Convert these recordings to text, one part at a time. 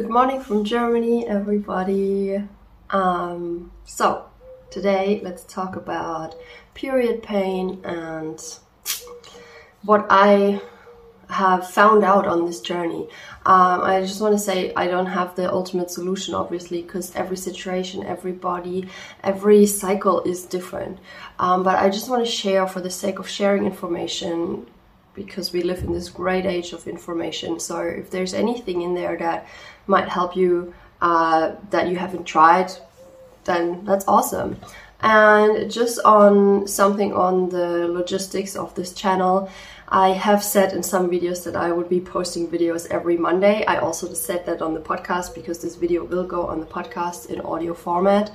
Good morning from Germany, everybody. Um, so, today let's talk about period pain and what I have found out on this journey. Um, I just want to say I don't have the ultimate solution, obviously, because every situation, every body, every cycle is different. Um, but I just want to share for the sake of sharing information because we live in this great age of information. So if there's anything in there that might help you uh, that you haven't tried, then that's awesome. And just on something on the logistics of this channel, I have said in some videos that I would be posting videos every Monday. I also said that on the podcast because this video will go on the podcast in audio format.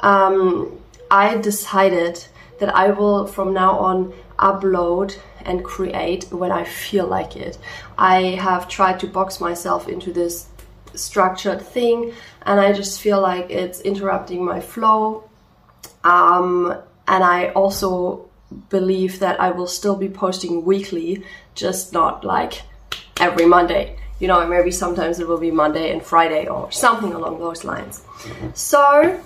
Um, I decided that I will from now on upload and create when I feel like it. I have tried to box myself into this structured thing and I just feel like it's interrupting my flow. Um, and I also believe that I will still be posting weekly, just not like every Monday. You know, maybe sometimes it will be Monday and Friday or something along those lines. So,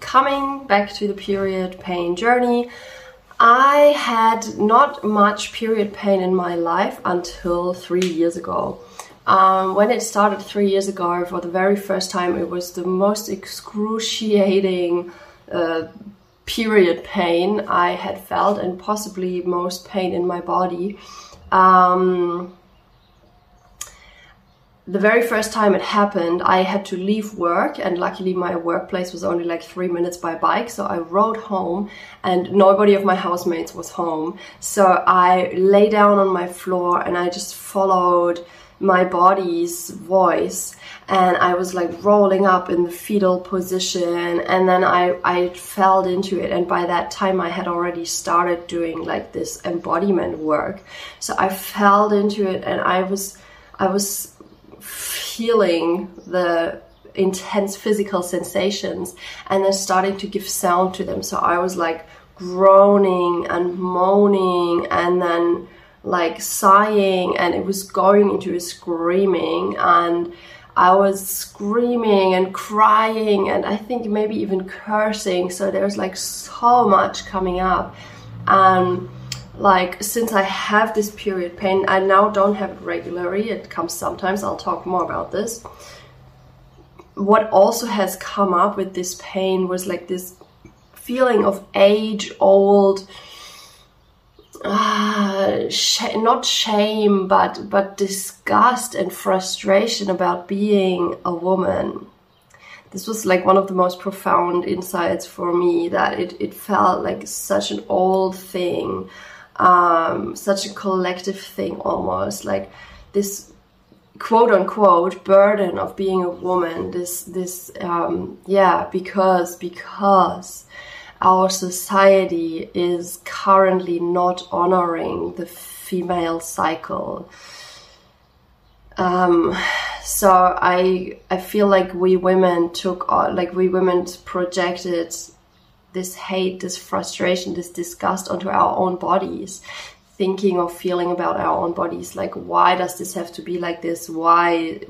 coming back to the period pain journey, I had not much period pain in my life until three years ago. Um, when it started three years ago, for the very first time, it was the most excruciating uh, period pain I had felt, and possibly most pain in my body. Um, the very first time it happened, I had to leave work, and luckily my workplace was only like three minutes by bike. So I rode home, and nobody of my housemates was home. So I lay down on my floor and I just followed my body's voice and I was like rolling up in the fetal position and then I, I fell into it and by that time I had already started doing like this embodiment work so I fell into it and I was I was feeling the intense physical sensations and then starting to give sound to them. So I was like groaning and moaning and then like sighing and it was going into a screaming and I was screaming and crying and I think maybe even cursing. So there was like so much coming up. And like since I have this period pain, I now don't have it regularly. It comes sometimes. I'll talk more about this. What also has come up with this pain was like this feeling of age old uh, sh- not shame but but disgust and frustration about being a woman this was like one of the most profound insights for me that it, it felt like such an old thing um, such a collective thing almost like this quote unquote burden of being a woman this this um, yeah because because our society is currently not honoring the female cycle. Um, so I I feel like we women took on like we women projected this hate, this frustration, this disgust onto our own bodies, thinking or feeling about our own bodies. Like, why does this have to be like this? Why,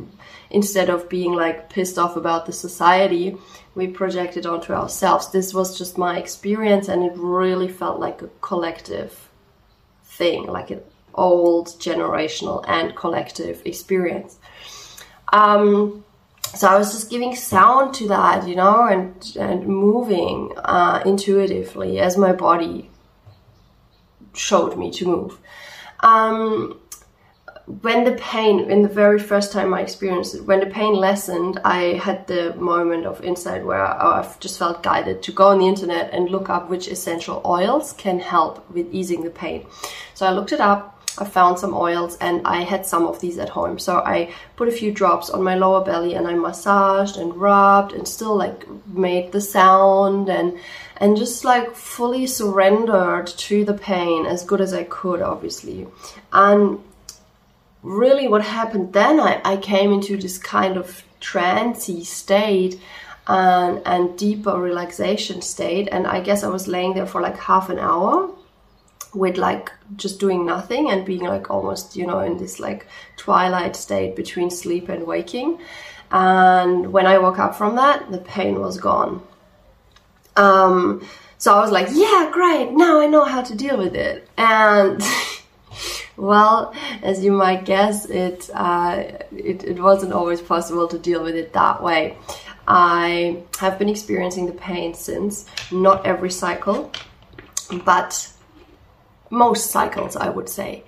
instead of being like pissed off about the society, we project it onto ourselves. This was just my experience, and it really felt like a collective thing, like an old generational and collective experience. Um, so I was just giving sound to that, you know, and and moving uh, intuitively as my body showed me to move. Um, when the pain, in the very first time I experienced it, when the pain lessened, I had the moment of insight where I just felt guided to go on the internet and look up which essential oils can help with easing the pain. So I looked it up I found some oils and I had some of these at home. So I put a few drops on my lower belly and I massaged and rubbed and still like made the sound and and just like fully surrendered to the pain as good as I could, obviously. And really what happened then, I, I came into this kind of trancy state and, and deeper relaxation state. And I guess I was laying there for like half an hour with like just doing nothing and being like almost you know in this like twilight state between sleep and waking And when I woke up from that, the pain was gone. Um, so I was like, yeah, great. Now I know how to deal with it. And well, as you might guess, it, uh, it, it wasn't always possible to deal with it that way. I have been experiencing the pain since, not every cycle, but most cycles, I would say.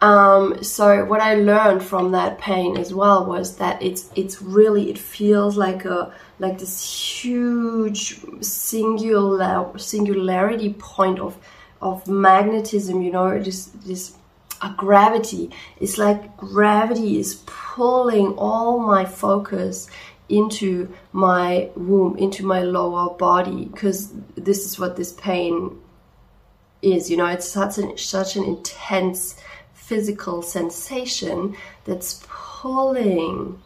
Um, so what I learned from that pain as well was that it's it's really it feels like a like this huge singular singularity point of of magnetism. You know, this this a gravity. It's like gravity is pulling all my focus into my womb, into my lower body, because this is what this pain is. You know, it's such an such an intense physical sensation that's pulling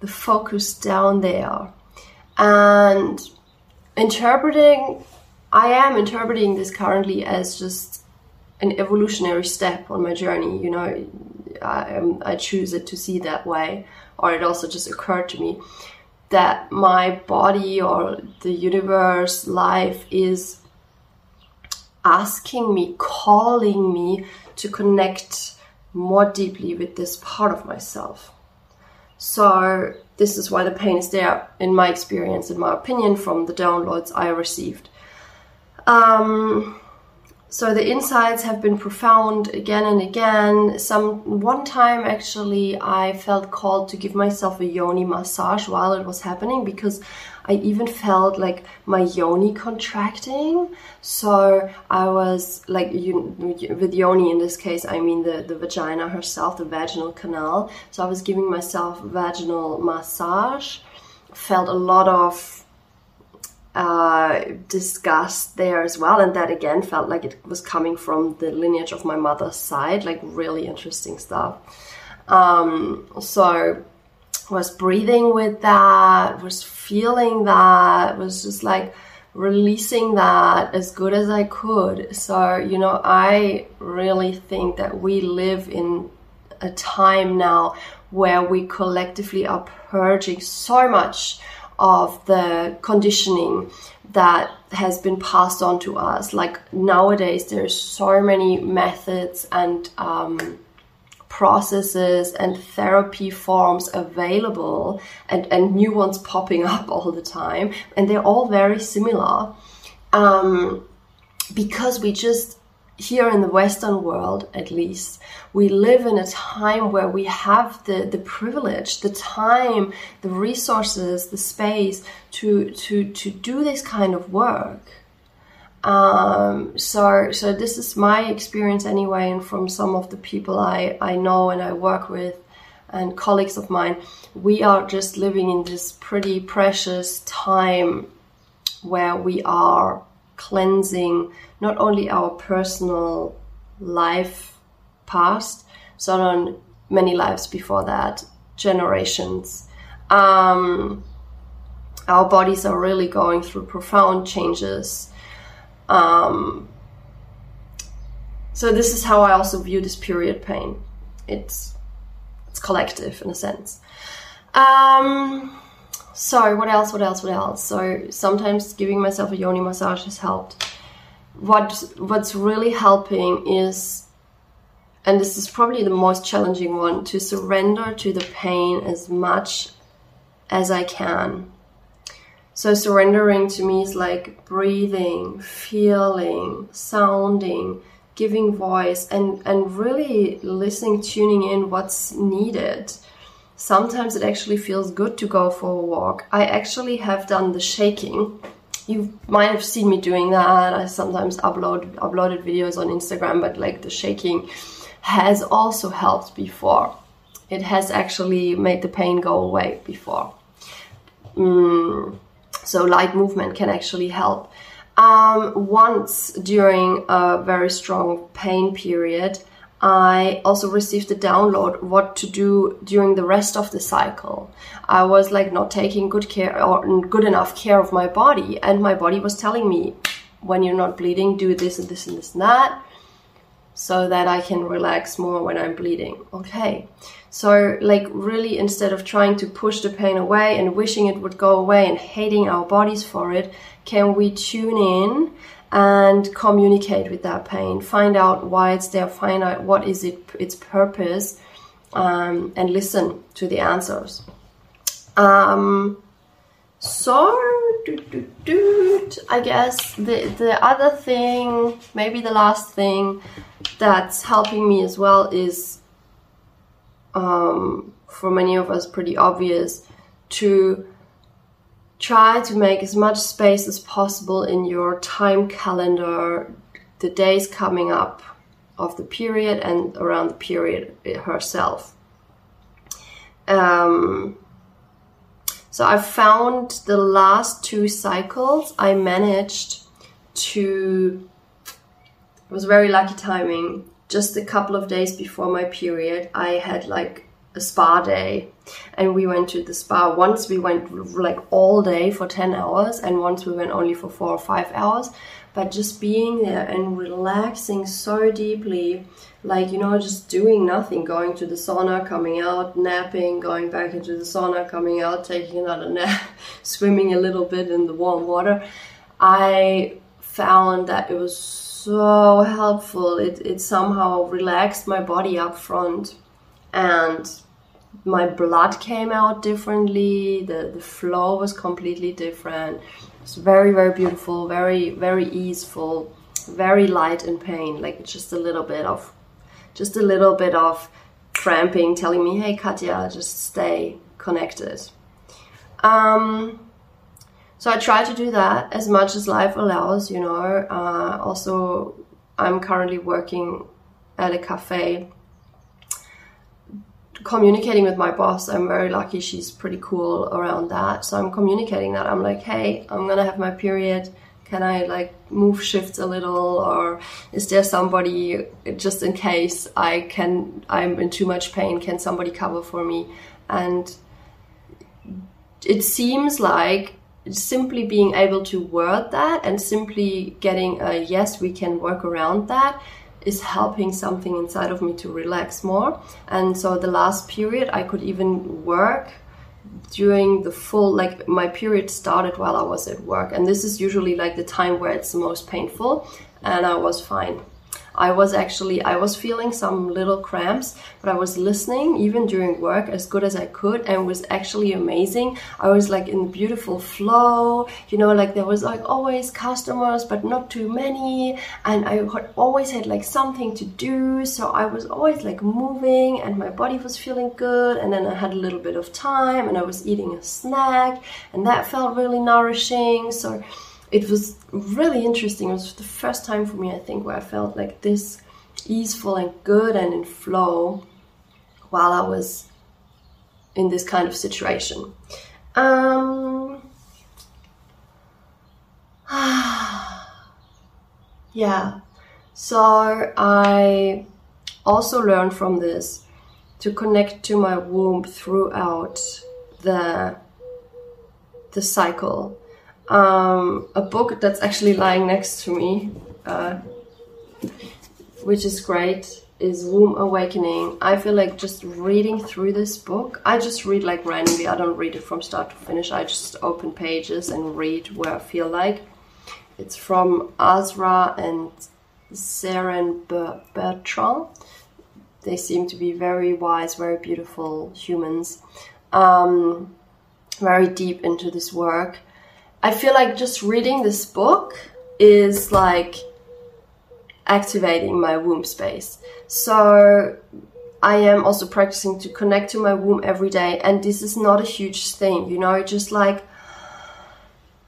the focus down there. And interpreting, I am interpreting this currently as just an evolutionary step on my journey. You know, I, um, I choose it to see that way, or it also just occurred to me that my body or the universe, life is asking me, calling me to connect more deeply with this part of myself. So, this is why the pain is there, in my experience, in my opinion, from the downloads I received. Um, so the insights have been profound again and again. Some one time actually I felt called to give myself a yoni massage while it was happening because I even felt like my yoni contracting. So I was like you, with yoni in this case I mean the the vagina herself, the vaginal canal. So I was giving myself vaginal massage. Felt a lot of uh, discussed there as well. And that again felt like it was coming from the lineage of my mother's side, like really interesting stuff. Um, so was breathing with that, was feeling that, was just like releasing that as good as I could. So, you know, I really think that we live in a time now where we collectively are purging so much of the conditioning that has been passed on to us. Like nowadays, there's so many methods and um, processes and therapy forms available, and, and new ones popping up all the time, and they're all very similar. Um, because we just here in the Western world, at least, we live in a time where we have the, the privilege, the time, the resources, the space to, to, to do this kind of work. Um, so, so this is my experience anyway, and from some of the people I, I know and I work with and colleagues of mine, we are just living in this pretty precious time where we are cleansing not only our personal life past, on many lives before that, generations. Um, our bodies are really going through profound changes. Um, so this is how I also view this period pain. It's it's collective in a sense. Um, so what else? What else? What else? So sometimes giving myself a yoni massage has helped. What what's really helping is, and this is probably the most challenging one, to surrender to the pain as much as I can. So surrendering to me is like breathing, feeling, sounding, giving voice, and and really listening, tuning in what's needed Sometimes it actually feels good to go for a walk. I actually have done the shaking. You might have seen me doing that. I sometimes upload uploaded videos on Instagram, but like the shaking has also helped before. It has actually made the pain go away before. Mm, so light movement can actually help. Um, once during a very strong pain period, I also received a download what to do during the rest of the cycle. I was like not taking good care or mm, good enough care of my body, and my body was telling me, when you're not bleeding, do this and this and this and that. so that I can relax more when I'm bleeding. Okay. So, like, really, instead of trying to push the pain away and wishing it would go away and hating our bodies for it, can we tune in and communicate with that pain? Find out why it's there, find out what is it, its purpose, um, and listen to the answers. Um, so, I guess the the other thing, maybe the last thing that's helping me as well is, um, for many of us, pretty obvious to try to make as much space as possible in your time calendar, the days coming up of the period and around the period herself. Um, so I found the last two cycles I managed to, it was very lucky timing. Just a couple of days before my period, I had like a spa day and we went to the spa. Once we went like all day for 10 hours and once we went only for four or five hours. But just being there and relaxing so deeply like you know just doing nothing going to the sauna coming out napping going back into the sauna coming out taking another nap swimming a little bit in the warm water i found that it was so helpful it, it somehow relaxed my body up front and my blood came out differently the, the flow was completely different it's very very beautiful very very easeful very light in pain like just a little bit of just a little bit of cramping telling me, hey, Katja, just stay connected. Um, so I try to do that as much as life allows, you know. Uh, also, I'm currently working at a cafe communicating with my boss i'm very lucky she's pretty cool around that. So i'm communicating that. I'm like hey i'm gonna have my period. Can I like move shifts a little? Or is there somebody just in case I can I'm in too much pain can somebody cover for me? And it seems like simply being able to word that and simply getting a yes we can work around that is helping something inside of me to relax more. And so the last period I could even work during the full like my period started while I was at work. And this is usually like the time where it's the most painful and I was fine I was actually I was feeling some little cramps, but I was listening even during work as good as I could and was actually amazing. I was like in beautiful flow, you know, like there was like always customers but not too many and I had always had like something to do, so I was always like moving and my body was feeling good and then I had a little bit of time and I was eating a snack and that felt really nourishing. So it was really interesting. It was the first time for me, I think, where I felt like this easeful and good and in flow while I was in this kind of situation. Um, yeah, so I also learned from this to connect to my womb throughout the the cycle um, a book that's actually lying next to me, uh, which is great, is Womb Awakening. I feel like just reading through this book, I just read like randomly. I don't read it from start to finish. I just open pages and read where I feel like. It's from Azra and Seren Bertrand. They seem to be very wise, very beautiful humans. Um, very deep into this work I feel like just reading this book is like activating my womb space. So I am also practicing to connect to my womb every day, and this is not a huge thing, you know, just like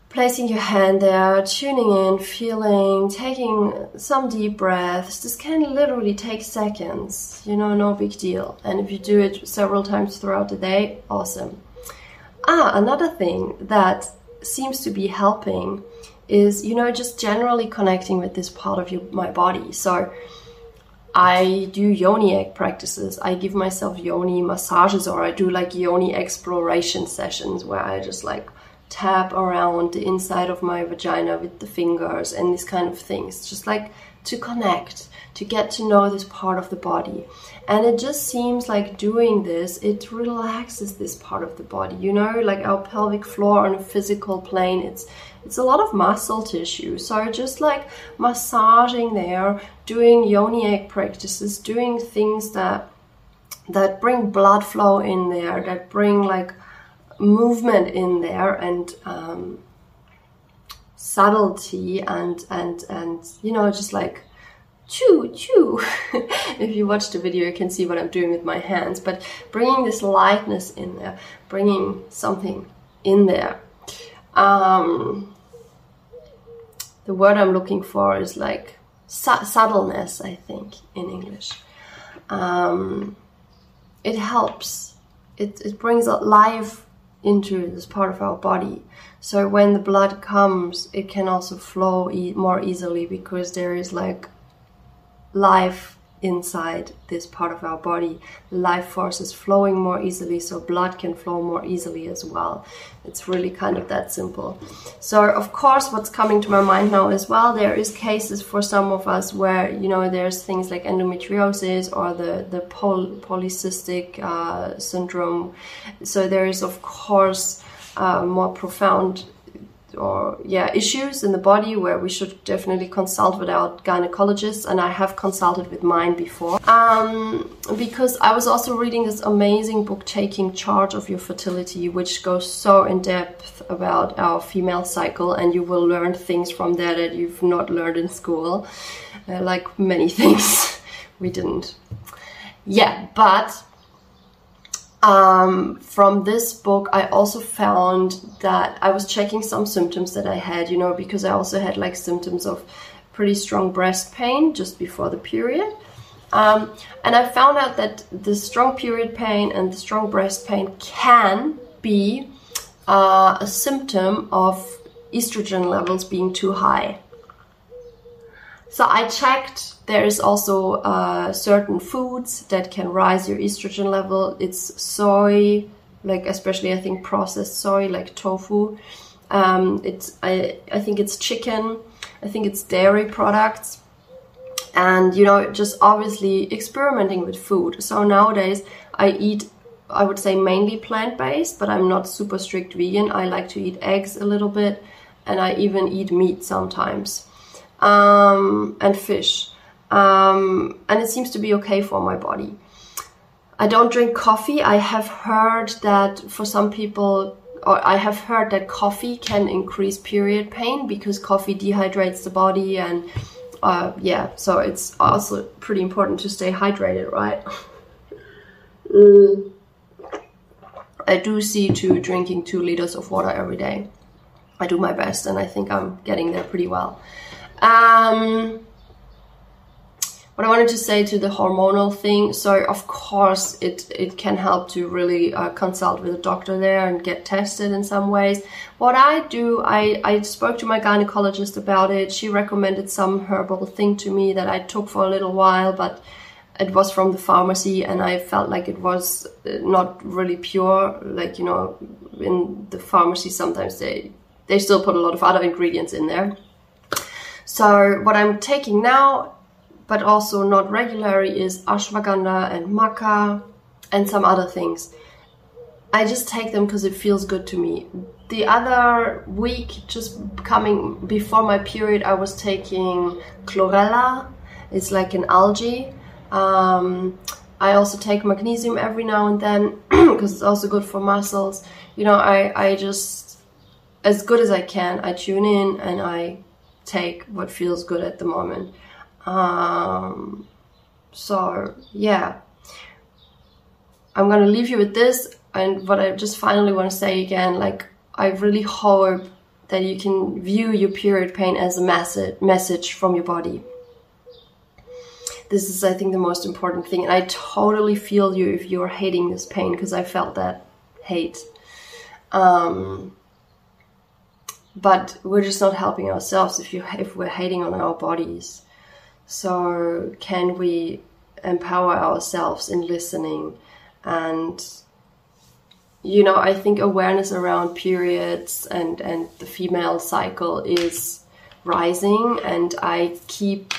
placing your hand there, tuning in, feeling, taking some deep breaths. This can literally take seconds, you know, no big deal. And if you do it several times throughout the day, awesome. Ah, another thing that seems to be helping is you know just generally connecting with this part of your, my body. So i do yoni egg practices. I give myself yoni massages or i do like yoni exploration sessions where i just like tap around the inside of my vagina with the fingers and these kind of things. Just like to connect, to get to know this part of the body. And it just seems like doing this, it relaxes this part of the body. You know, like our pelvic floor on a physical plane, it's it's a lot of muscle tissue. So just like massaging there, doing yoni egg practices, doing things that that bring blood flow in there, that bring like movement in there and um, subtlety and and and you know just like chew chew. If you watch the video you can see what i'm doing with my hands but bringing this lightness in there bringing something in there um, the word i'm looking for is like su- subtleness i think in english. Um, it helps. It, it brings a life into this part of our body. So when the blood comes it can also flow e- more easily because there is like life inside this part of our body. Life force is flowing more easily, so blood can flow more easily as well. It's really kind of that simple. So, of course, what's coming to my mind now as well, there is cases for some of us where you know there's things like endometriosis or the the poly- polycystic uh, syndrome. So there is, of course, uh, more profound or yeah issues in the body where we should definitely consult with our gynecologist and i have consulted with mine before. Um, because i was also reading this amazing book taking charge of your fertility which goes so in depth about our female cycle and you will learn things from there that you've not learned in school. Uh, like many things we didn't. Yeah but um, from this book, I also found that I was checking some symptoms that I had, you know, because I also had like symptoms of pretty strong breast pain just before the period. Um, and I found out that the strong period pain and the strong breast pain can be uh, a symptom of estrogen levels being too high. So I checked. There is also uh, certain foods that can rise your estrogen level. It's soy, like especially I think processed soy, like tofu. Um, it's I I think it's chicken. I think it's dairy products, and you know just obviously experimenting with food. So nowadays I eat I would say mainly plant based, but I'm not super strict vegan. I like to eat eggs a little bit, and I even eat meat sometimes um, and fish. Um, and it seems to be okay for my body. I don't drink coffee. I have heard that for some people, or I have heard that coffee can increase period pain because coffee dehydrates the body and uh, yeah, so it's also pretty important to stay hydrated, right? mm. I do see to drinking two liters of water every day. I do my best and I think I'm getting there pretty well. Um, what I wanted to say to the hormonal thing, so of course it, it can help to really uh, consult with a doctor there and get tested in some ways. What I do, I, I spoke to my gynecologist about it. She recommended some herbal thing to me that I took for a little while, but it was from the pharmacy and I felt like it was uh, not really pure. Like, you know, in the pharmacy sometimes they, they still put a lot of other ingredients in there. So what I'm taking now, but also not regularly, is ashwagandha and maca and some other things. I just take them because it feels good to me. The other week, just coming before my period, I was taking chlorella. It's like an algae. Um, I also take magnesium every now and then because it's also good for muscles. You know, I, I just, as good as I can, I tune in and I take what feels good at the moment. Um, so yeah, I'm gonna leave you with this. And what I just finally want to say again, like I really hope that you can view your period pain as a message message from your body. This is, I think, the most important thing, and I totally feel you if you're hating this pain because I felt that hate. Um, but we're just not helping ourselves if you if we're hating on our bodies. So can we empower ourselves in listening? And you know i think awareness around periods and and the female cycle is rising. And i keep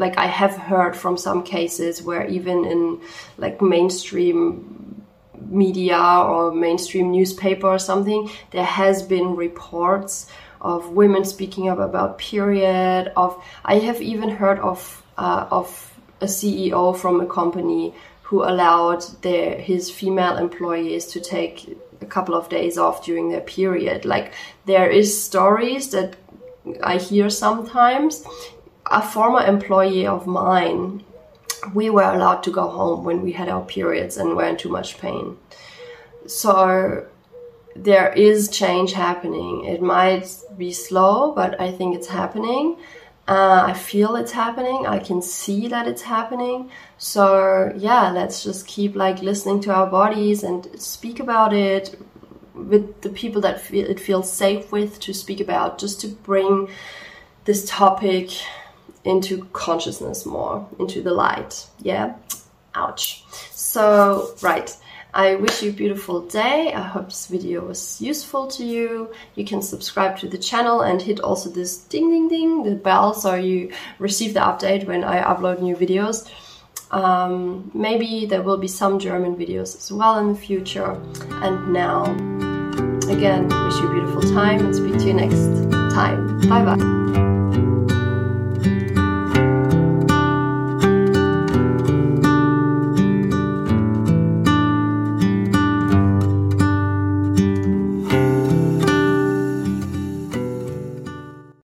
like I have heard from some cases where even in like mainstream media or mainstream newspaper or something, there has been reports of women speaking up about period. Of I have even heard of uh, of a CEO from a company who allowed their his female employees to take a couple of days off during their period. Like there is stories that I hear sometimes. A former employee of mine, we were allowed to go home when we had our periods and were in too much pain. So there is change happening. It might be slow, but I think it's happening. Uh, I feel it's happening. I can see that it's happening. So yeah, let's just keep like listening to our bodies and speak about it with the people that it feels safe with to speak about, just to bring this topic into consciousness more, into the light. Yeah. Ouch. So right. I wish you a beautiful day. I hope this video was useful to you. You can subscribe to the channel and hit also this ding ding ding, the bell, so you receive the update when I upload new videos. Um, maybe there will be some German videos as well in the future. And now, again, wish you a beautiful time and speak to you next time. Bye bye.